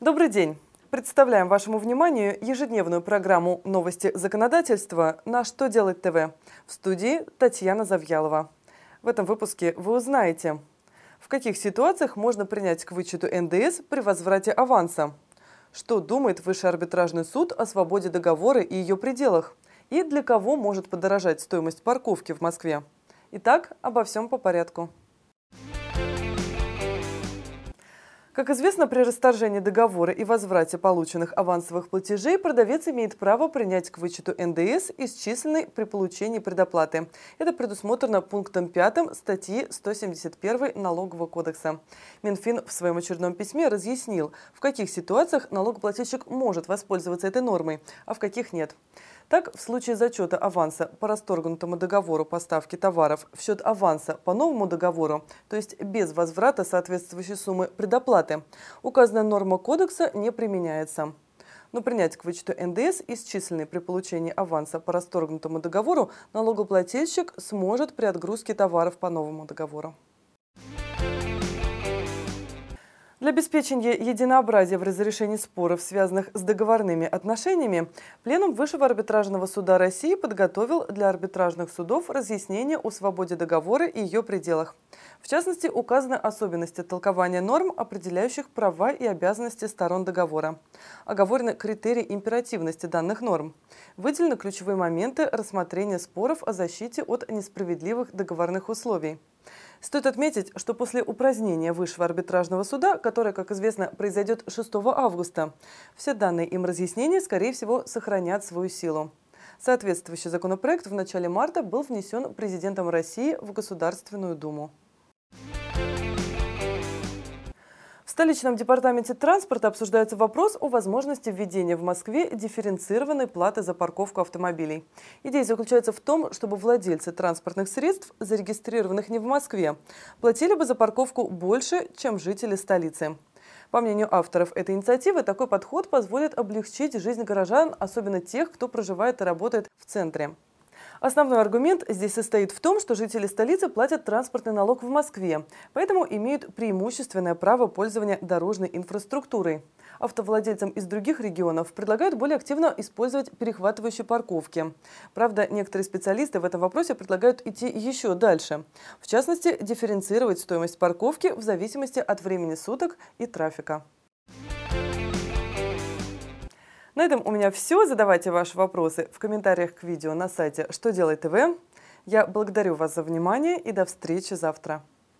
Добрый день! Представляем вашему вниманию ежедневную программу «Новости законодательства» на «Что делать ТВ» в студии Татьяна Завьялова. В этом выпуске вы узнаете, в каких ситуациях можно принять к вычету НДС при возврате аванса, что думает Высший арбитражный суд о свободе договора и ее пределах, и для кого может подорожать стоимость парковки в Москве. Итак, обо всем по порядку. Как известно, при расторжении договора и возврате полученных авансовых платежей продавец имеет право принять к вычету НДС, исчисленный при получении предоплаты. Это предусмотрено пунктом 5 статьи 171 Налогового кодекса. Минфин в своем очередном письме разъяснил, в каких ситуациях налогоплательщик может воспользоваться этой нормой, а в каких нет. Так, в случае зачета аванса по расторгнутому договору поставки товаров в счет аванса по новому договору, то есть без возврата соответствующей суммы предоплаты, указанная норма кодекса не применяется. Но принять к вычету НДС, исчисленный при получении аванса по расторгнутому договору, налогоплательщик сможет при отгрузке товаров по новому договору. Для обеспечения единообразия в разрешении споров, связанных с договорными отношениями, Пленум Высшего арбитражного суда России подготовил для арбитражных судов разъяснение о свободе договора и ее пределах. В частности, указаны особенности толкования норм, определяющих права и обязанности сторон договора. Оговорены критерии императивности данных норм. Выделены ключевые моменты рассмотрения споров о защите от несправедливых договорных условий. Стоит отметить, что после упразднения Высшего арбитражного суда, которое, как известно, произойдет 6 августа, все данные им разъяснения, скорее всего, сохранят свою силу. Соответствующий законопроект в начале марта был внесен президентом России в Государственную Думу. Столичном департаменте транспорта обсуждается вопрос о возможности введения в Москве дифференцированной платы за парковку автомобилей. Идея заключается в том, чтобы владельцы транспортных средств, зарегистрированных не в Москве, платили бы за парковку больше, чем жители столицы. По мнению авторов этой инициативы, такой подход позволит облегчить жизнь горожан, особенно тех, кто проживает и работает в центре. Основной аргумент здесь состоит в том, что жители столицы платят транспортный налог в Москве, поэтому имеют преимущественное право пользования дорожной инфраструктурой. Автовладельцам из других регионов предлагают более активно использовать перехватывающие парковки. Правда, некоторые специалисты в этом вопросе предлагают идти еще дальше. В частности, дифференцировать стоимость парковки в зависимости от времени суток и трафика. На этом у меня все. Задавайте ваши вопросы в комментариях к видео на сайте «Что делает ТВ». Я благодарю вас за внимание и до встречи завтра.